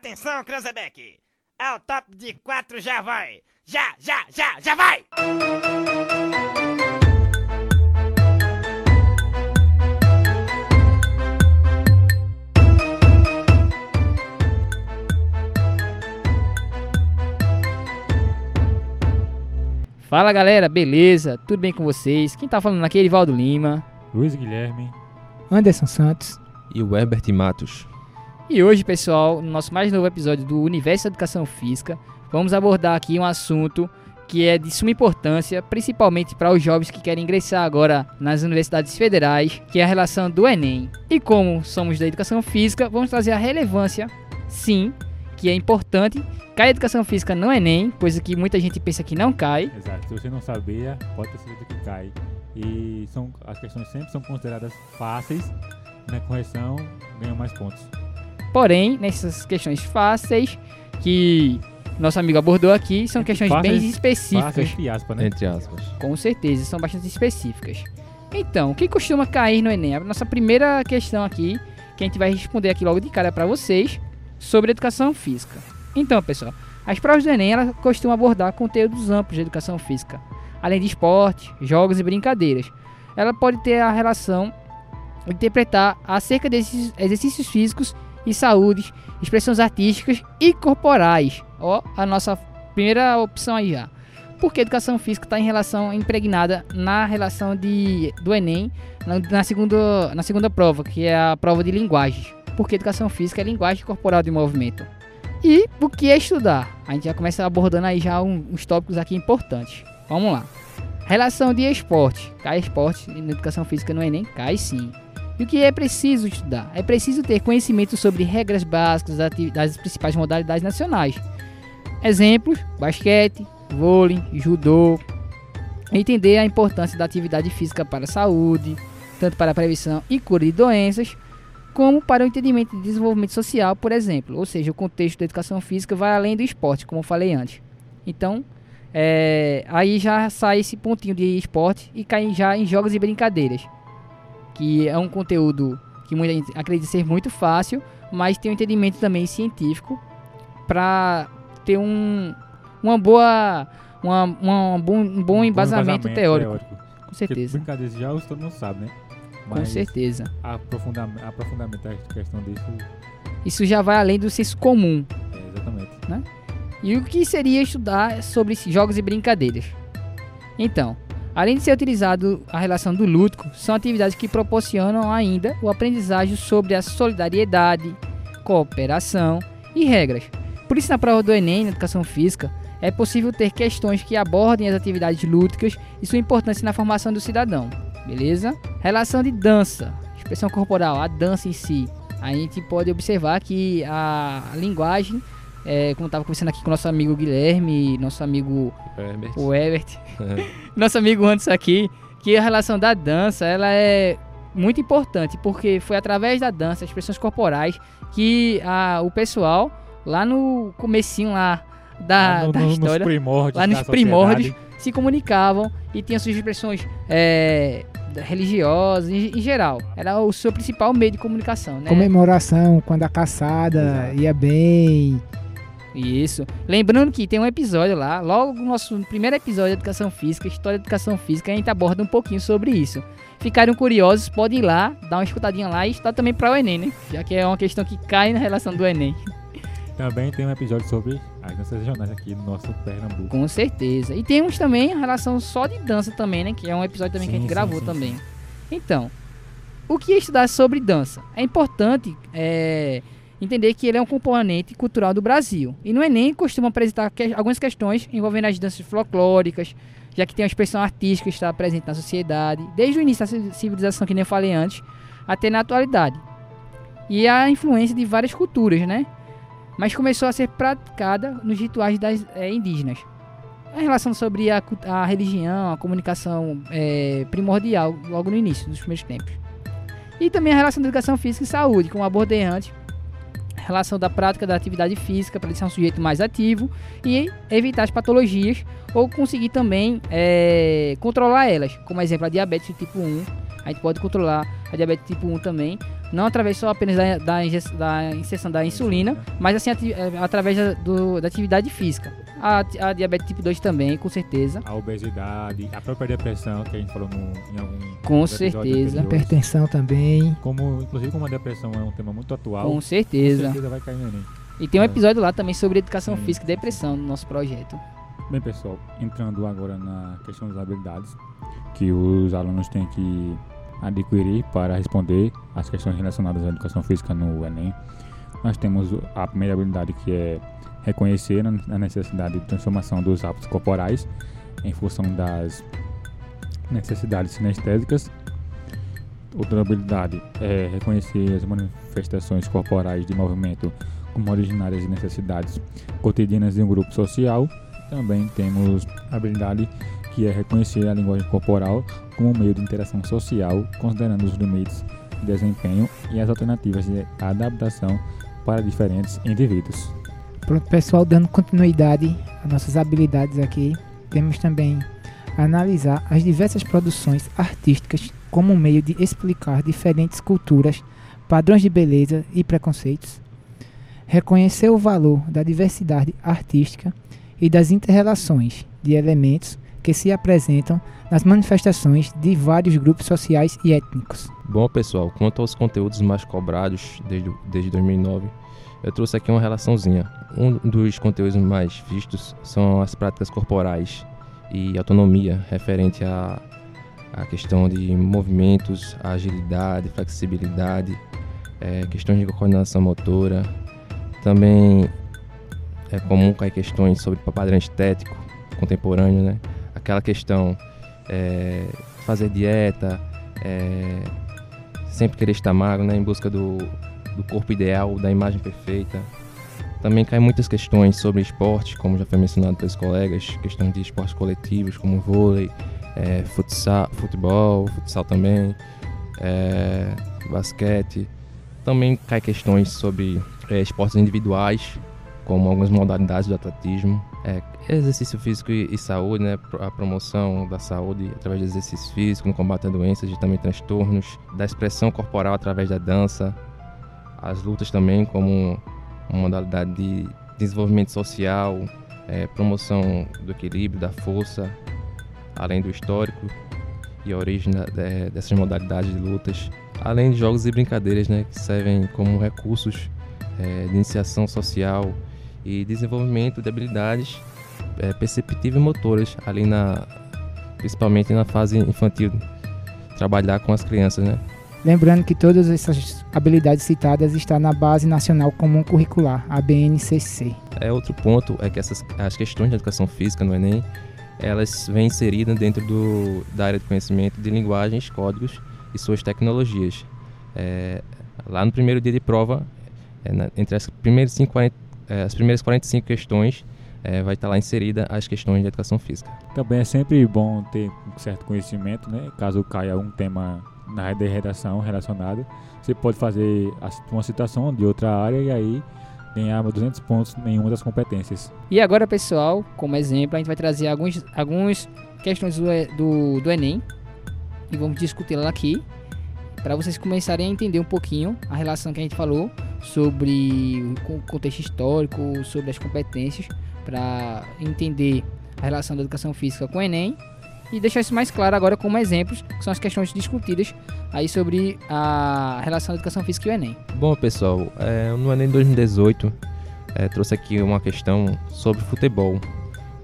Atenção, Cranzebeck! É o top de quatro, já vai! Já, já, já, já vai! Fala galera, beleza? Tudo bem com vocês? Quem tá falando aqui é Erivaldo Lima. Luiz Guilherme. Anderson Santos. E o Herbert Matos. E hoje, pessoal, no nosso mais novo episódio do Universo da Educação Física, vamos abordar aqui um assunto que é de suma importância, principalmente para os jovens que querem ingressar agora nas universidades federais, que é a relação do Enem. E como somos da educação física, vamos trazer a relevância, sim, que é importante. Cai a educação física no Enem, coisa que muita gente pensa que não cai. Exato. Se você não sabia, pode ter certeza que cai. E são, as questões sempre são consideradas fáceis. Na correção, ganham mais pontos. Porém, nessas questões fáceis que nosso amigo abordou aqui, são Entre questões fáceis- bem específicas. Fáceis, entre aspas, né? Entre aspas. Com certeza, são bastante específicas. Então, o que costuma cair no Enem? A nossa primeira questão aqui, que a gente vai responder aqui logo de cara para vocês, sobre educação física. Então, pessoal, as provas do Enem elas costumam abordar conteúdos amplos de educação física, além de esporte, jogos e brincadeiras. Ela pode ter a relação de interpretar acerca desses exercícios físicos e saúde, expressões artísticas e corporais. Ó, a nossa primeira opção aí já porque educação física está em relação impregnada na relação de, do Enem na, na segunda, na segunda prova, que é a prova de linguagens. Porque educação física é linguagem corporal de movimento. E o que é estudar? A gente já começa abordando aí já uns tópicos aqui importantes. Vamos lá. Relação de esporte. Cai esporte na educação física no Enem? Cai sim. E o que é preciso estudar? É preciso ter conhecimento sobre regras básicas das principais modalidades nacionais. Exemplos: basquete, vôlei, judô. Entender a importância da atividade física para a saúde, tanto para a prevenção e cura de doenças, como para o entendimento de desenvolvimento social, por exemplo. Ou seja, o contexto da educação física vai além do esporte, como eu falei antes. Então, é, aí já sai esse pontinho de esporte e cai já em jogos e brincadeiras, que é um conteúdo que muita gente acredita ser muito fácil, mas tem um entendimento também científico para ter um, uma boa, uma, uma- um bom, um bom embasamento, teórico, com Porque certeza. brincadeiras de jogos todo mundo sabe, né? Com certeza. Aprofundamento, aprofundamento da questão disso, Isso já vai além do senso comum. é, exatamente. E o que seria estudar sobre jogos e brincadeiras? Então, além de ser utilizado a relação do lúdico, são atividades que proporcionam ainda o aprendizagem sobre a solidariedade, cooperação e regras. Por isso, na prova do Enem, na educação física, é possível ter questões que abordem as atividades lúdicas e sua importância na formação do cidadão. Beleza? Relação de dança, expressão corporal, a dança em si. A gente pode observar que a linguagem é, como estava conversando aqui com nosso amigo Guilherme, nosso amigo Herbert. o Ebert, nosso amigo antes aqui, que a relação da dança ela é muito importante, porque foi através da dança, expressões corporais, que a, o pessoal, lá no comecinho lá da, Lá no- da no- nos história, primórdios lá nos da primórdios, se comunicavam e tinham suas expressões é, religiosas, em, em geral. Era o seu principal meio de comunicação, né? Comemoração, quando a caçada Exato. ia bem. Isso. Lembrando que tem um episódio lá, logo no nosso primeiro episódio de Educação Física, História de Educação Física, a gente aborda um pouquinho sobre isso. Ficaram curiosos, podem ir lá, dar uma escutadinha lá e estudar também para o Enem, né? Já que é uma questão que cai na relação do Enem. Também tem um episódio sobre as danças regionais aqui no nosso Pernambuco. Com certeza. E temos também a relação só de dança também, né? Que é um episódio também que a Sim, gente sim, gravou sim, também. Então, o que é estudar sobre dança? É importante é, entender que ele é um componente cultural do Brasil. E no Enem costuma apresentar que- algumas questões envolvendo as danças folclóricas, já que tem uma expressão artística que está presente na sociedade, desde o início da ci- civilização, que nem eu falei antes, até na atualidade. E a influência de várias culturas, né? Mas começou a ser praticada nos rituais das é, indígenas. A relação sobre a, a religião, a comunicação é, primordial logo no início, nos primeiros tempos. E também a relação da educação física e saúde, como abordei antes. Relação da prática da atividade física para ele ser um sujeito mais ativo e evitar as patologias ou conseguir também é, controlar elas. Como exemplo, a diabetes tipo 1. A gente pode controlar a diabetes tipo 1 também não através só apenas da, da, da inserção da insulina, mas assim é, através da, do- da atividade física. A, a diabetes tipo 2 também, com certeza. A obesidade, a própria depressão, que a gente falou no, em algum Com certeza. Hipertensão também. Como, inclusive, como a depressão é um tema muito atual, Com com certeza. certeza vai cair no Enem. E tem um episódio lá também sobre educação Sim. física e depressão no nosso projeto. Bem, pessoal, entrando agora na questão das habilidades que os alunos têm que adquirir para responder às questões relacionadas à educação física no Enem. Nós temos a primeira habilidade que é reconhecer a a necessidade de transformação dos hábitos corporais em função das necessidades sinestésicas. Outra habilidade é reconhecer as manifestações corporais de movimento como originárias de necessidades cotidianas de um grupo social. Também temos a habilidade que é reconhecer a linguagem corporal como meio de interação social, considerando os limites de desempenho e as alternativas de adaptação para diferentes indivíduos. Pronto, pessoal, dando continuidade às nossas habilidades aqui, temos também analisar as diversas produções artísticas como um meio de explicar diferentes culturas, padrões de beleza e preconceitos. Reconhecer o valor da diversidade artística e das interrelações de elementos que se apresentam nas manifestações de vários grupos sociais e étnicos. Bom, pessoal, quanto aos conteúdos mais cobrados desde, desde 2009, eu trouxe aqui uma relaçãozinha. Um dos conteúdos mais vistos são as práticas corporais e autonomia, referente à, à questão de movimentos, agilidade, flexibilidade, eh, questões de coordenação motora. Também é comum cair questões sobre padrão estético contemporâneo, né? Aquela questão eh, fazer dieta, eh, sempre querer estar magro, né, em busca do, do corpo ideal, da imagem perfeita. Também caem muitas questões sobre esporte, como já foi mencionado pelos colegas, questões de esportes coletivos, como vôlei, eh, futsal, futebol, futsal também, eh, basquete. Também cai questões sobre eh, esportes individuais, como algumas modalidades do atletismo, eh, exercício físico e, e saúde, né, a promoção da saúde através do exercício físico, no combate a doenças e também transtornos, da expressão corporal através da dança, as lutas também como uma modalidade de desenvolvimento social, eh, promoção do equilíbrio, da força, além do histórico e a origem da- de- dessas modalidades de lutas, além de jogos e brincadeiras, né, que servem como recursos eh, de iniciação social e desenvolvimento de habilidades eh, perceptivas e motoras, ali na, principalmente na fase infantil, trabalhar com as crianças, né? Lembrando que todas essas habilidades citadas estão na Base Nacional Comum Curricular, a BNCC. É outro ponto é que essas as questões de educação física no Enem, elas vêm inseridas dentro do, da área de conhecimento de linguagens, códigos e suas tecnologias. É, lá no primeiro dia de prova, é, na- entre as primeiras, cinco, 40, é, as primeiras 45 questões, é, vai estar lá inserida as questões de educação física. Também é sempre bom ter um certo conhecimento, né? Caso caia algum tema na área de redação relacionado, você pode fazer uma citação de outra área e aí ganhar 200 pontos em uma das competências. E agora, pessoal, como exemplo, a gente vai trazer alguns, alguns questões do, do, do Enem e vamos discuti-las aqui para vocês começarem a entender um pouquinho a relação que a gente falou sobre o con- contexto histórico, sobre as competências, para entender a relação da educação física com o Enem e deixar isso mais claro agora como exemplos, que são as questões discutidas aí sobre a relação da educação física e o Enem. Bom, pessoal, é, no Enem 2018, é, trouxe aqui uma questão sobre futebol.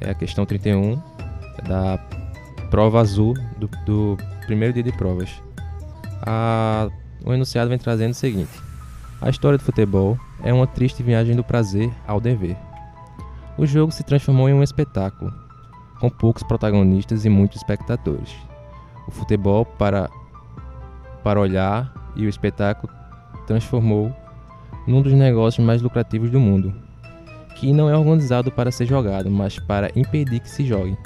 É a questão 31 da prova azul do, do primeiro dia de provas. A- o enunciado vem trazendo o seguinte: A história do futebol é uma triste viagem do prazer ao dever. O jogo se transformou em um espetáculo, com poucos protagonistas e muitos espectadores. O futebol, para, para olhar e o espetáculo transformou num dos negócios mais lucrativos do mundo, que não é organizado para ser jogado, mas para impedir que se jogue.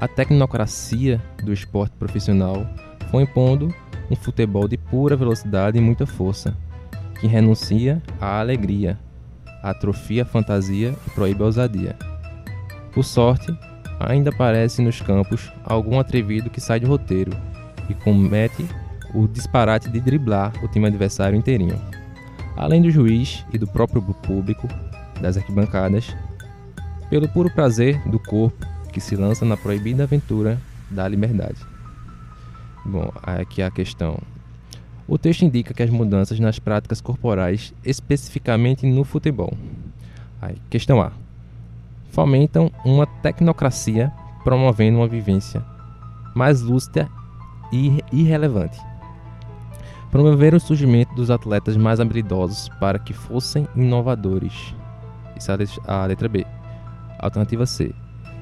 A tecnocracia do esporte profissional foi impondo um futebol de pura velocidade e muita força, que renuncia à alegria, atrofia a fantasia e proíbe a ousadia. Por sorte, ainda aparece nos campos algum atrevido que sai de roteiro e comete o disparate de driblar o time adversário inteirinho. Além do juiz e do próprio público das arquibancadas, pelo puro prazer do corpo que se lança na proibida aventura da liberdade. Bom, aqui a questão. O texto indica que as mudanças nas práticas corporais, especificamente no futebol. Aí, questão A. Fomentam uma tecnocracia promovendo uma vivência mais lúcida e irrelevante. Promover o surgimento dos atletas mais habilidosos para que fossem inovadores. Isso é a letra B. Alternativa C.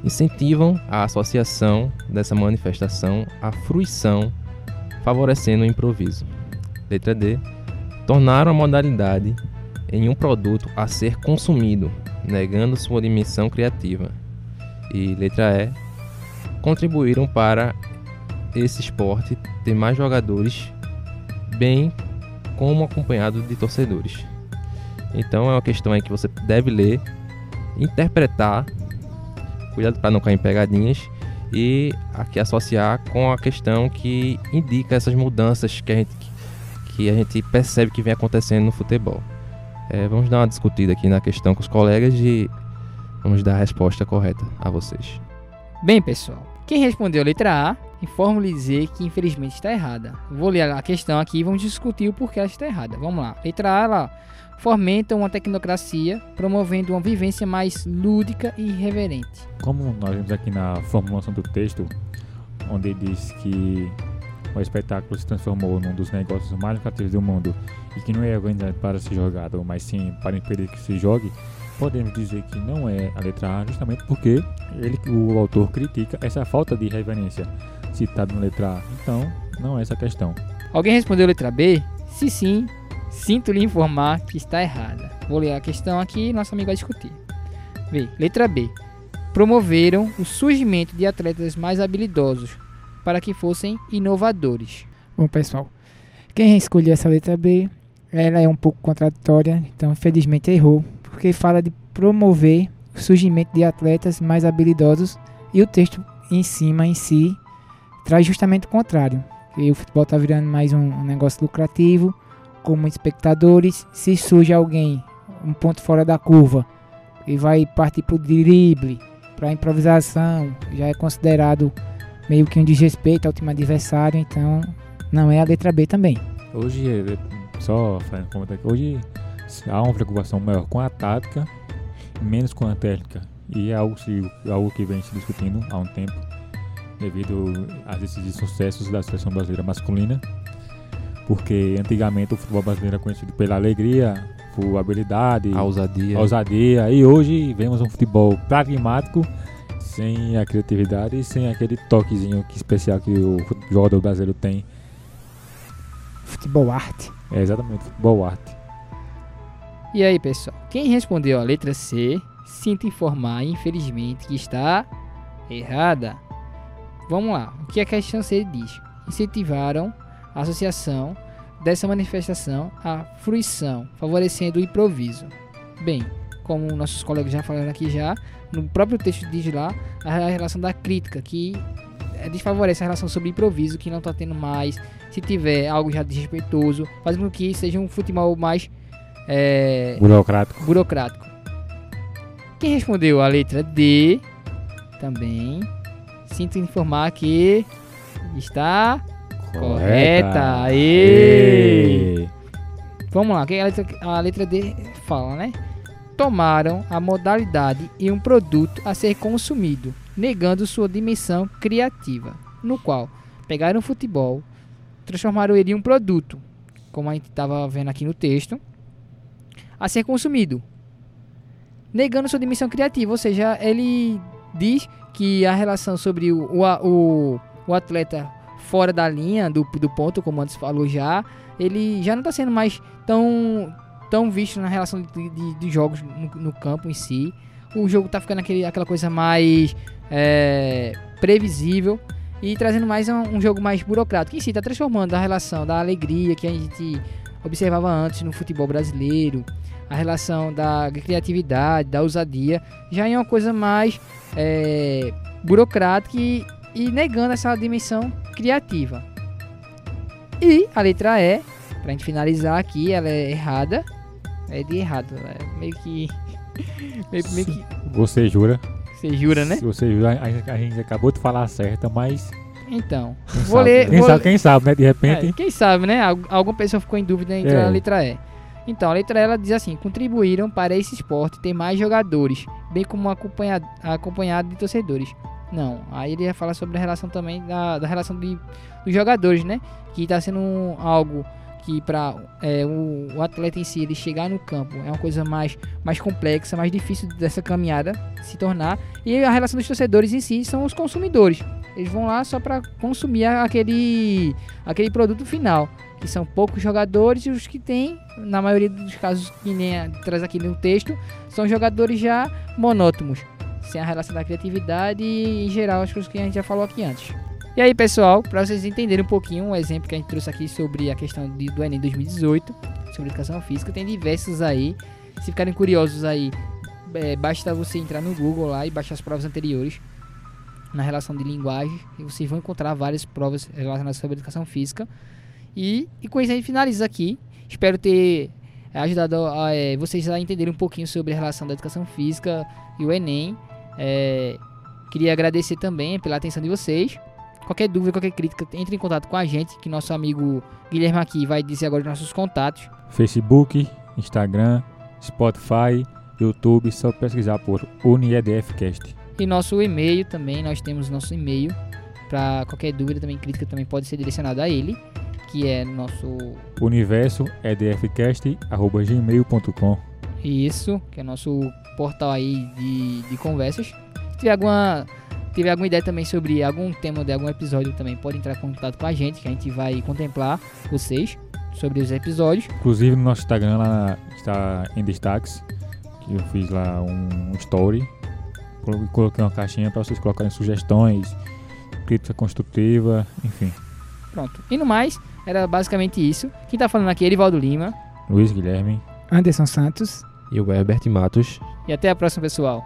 Incentivam a associação dessa manifestação à fruição, favorecendo o improviso. Letra D. Tornaram a modalidade em um produto a ser consumido, negando sua dimensão criativa. E letra E. Contribuíram para esse esporte ter mais jogadores, bem como acompanhado de torcedores. Então é uma questão aí que você deve ler, interpretar, cuidado para não cair em pegadinhas e aqui associar com a questão que indica essas mudanças que a gente, que a gente percebe que vem acontecendo no futebol. É, vamos dar uma discutida aqui na questão com os colegas e vamos dar a resposta correta a vocês. Bem, pessoal, quem respondeu a letra A informo-lhe dizer que infelizmente está errada. Vou ler a questão aqui e vamos discutir o porquê ela está errada. Vamos lá. Letra A, ela fomenta uma tecnocracia, promovendo uma vivência mais lúdica e irreverente. Como nós vemos aqui na formulação do texto, onde diz que o espetáculo se transformou num dos negócios mais lucrativos do mundo e que não é organizado para ser jogado, mas sim para impedir que se jogue, podemos dizer que não é a letra A justamente porque ele, o autor critica essa falta de reverência citada na letra A. Então, não é essa a questão. Alguém respondeu letra B? Se sim, sinto lhe informar que está errada. Vou ler a questão aqui e nosso amigo vai discutir. B. Letra B. Promoveram o surgimento de atletas mais habilidosos para que fossem inovadores. Bom, pessoal, quem escolheu essa letra B, ela é um pouco contraditória, então infelizmente errou, porque fala de promover o surgimento de atletas mais habilidosos e o texto em cima em si traz justamente o contrário. E o futebol está virando mais um, negócio lucrativo, com muitos espectadores. Se surge alguém, um ponto fora da curva, e vai partir para o drible, para improvisação, já é considerado meio que um desrespeito ao time adversário, então não é a letra B também. Hoje, só fazendo comentário aqui, hoje há uma preocupação maior com a tática menos com a técnica. E é algo, algo que vem se discutindo há um tempo, devido a esses sucessos da seleção brasileira masculina. Porque antigamente o futebol brasileiro era conhecido pela alegria, por habilidade, A ousadia. a ousadia. E hoje vemos um futebol pragmático, sem a criatividade e sem aquele toquezinho que especial que o jogador brasileiro tem. Futebol arte. É exatamente futebol arte. E aí, pessoal? Quem respondeu a letra C, sinto informar, infelizmente, que está errada. Vamos lá. O que a questão C diz? Incentivaram a associação dessa manifestação à fruição, favorecendo o improviso. Bem, como nossos colegas já falaram aqui já, no próprio texto diz lá a relação da crítica, que eh, desfavorece a relação sobre improviso, que não está tendo mais. Se tiver algo já desrespeitoso, fazendo com que seja um futebol mais eh, Burocrático. burocrático. Quem respondeu a letra D também sinto informar que está correta. Aê! Ê! Vamos lá, a letra, a letra D fala, né? Tomaram a modalidade e um produto a ser consumido, negando sua dimensão criativa, no qual pegaram o futebol, transformaram ele em um produto, como a gente estava vendo aqui no texto, a ser consumido, negando sua dimensão criativa, ou seja, ele diz que a relação sobre o, o, o atleta fora da linha do, do ponto, como antes falou já, ele já não está sendo mais tão, tão visto na relação de, de- de jogos no, no campo em si. O jogo tá ficando aquele, aquela coisa mais é, previsível e trazendo mais um, um jogo mais burocrático. Em si, tá transformando a relação da alegria que a gente observava antes no futebol brasileiro, a relação da criatividade, da ousadia, já em uma coisa mais é, burocrática e, e negando essa dimensão criativa. E a letra E, pra gente finalizar aqui, ela é errada. É de errado, é meio que. meio, meio que. Você jura? Você jura, né? Se você jura, a, a gente acabou de falar certa, mas. Então. Quem Vou sabe, ler. quem, vou- sabe, quem sabe, né? De repente. É, quem sabe, né? Al- Alguma pessoa ficou em dúvida entre É. a letra E. Então, a letra E ela diz assim: contribuíram para esse esporte ter mais jogadores, bem como acompanhado, acompanhado de torcedores. Não, aí ele ia falar sobre a relação também da, da relação de, dos jogadores, né? Que está sendo algo que para o, o atleta em si ele chegar no campo é uma coisa mais, mais complexa, mais difícil dessa caminhada se tornar. E a relação dos torcedores em si são os consumidores. Eles vão lá só para consumir aquele, aquele produto final, que são poucos jogadores e os que tem, na maioria dos casos que nem a- traz aqui no texto, são jogadores já monótonos, sem a relação da criatividade e em geral as coisas que a gente já falou aqui antes. E aí, pessoal, para vocês entenderem um pouquinho um exemplo que a gente trouxe aqui sobre a questão de, do Enem 2018, sobre educação física, tem diversos aí. Se ficarem curiosos aí, é, basta você entrar no Google lá e baixar as provas anteriores na relação de linguagem e vocês vão encontrar várias provas relacionadas sobre educação física. E, e com isso a gente finaliza aqui. Espero ter ajudado a, é, vocês a entenderem um pouquinho sobre a relação da educação física e o Enem. É, queria agradecer também pela atenção de vocês. Qualquer dúvida, qualquer crítica, entre em contato com a gente, que nosso amigo Guilherme aqui vai dizer agora os nossos contatos. Facebook, Instagram, Spotify, YouTube, só pesquisar por UniEDFcast. E nosso e-mail também, nós temos nosso e-mail. Para qualquer dúvida, também crítica, também pode ser direcionada a ele, que é nosso Universo edfcast.gmail.com Isso, que é nosso portal aí de, de conversas. Se tiver alguma, tiver alguma ideia também sobre algum tema de algum episódio, também pode entrar em contato com a gente, que a gente vai contemplar vocês sobre os episódios. Inclusive no nosso Instagram lá está em destaques. Que eu fiz lá um story. Colo- Coloquei uma caixinha para vocês colocarem sugestões, crítica construtiva, enfim. Pronto. E no mais, era basicamente isso. Quem tá falando aqui é Erivaldo Lima. Luiz Guilherme. Anderson Santos. E o Herbert Matos. E até a próxima, pessoal.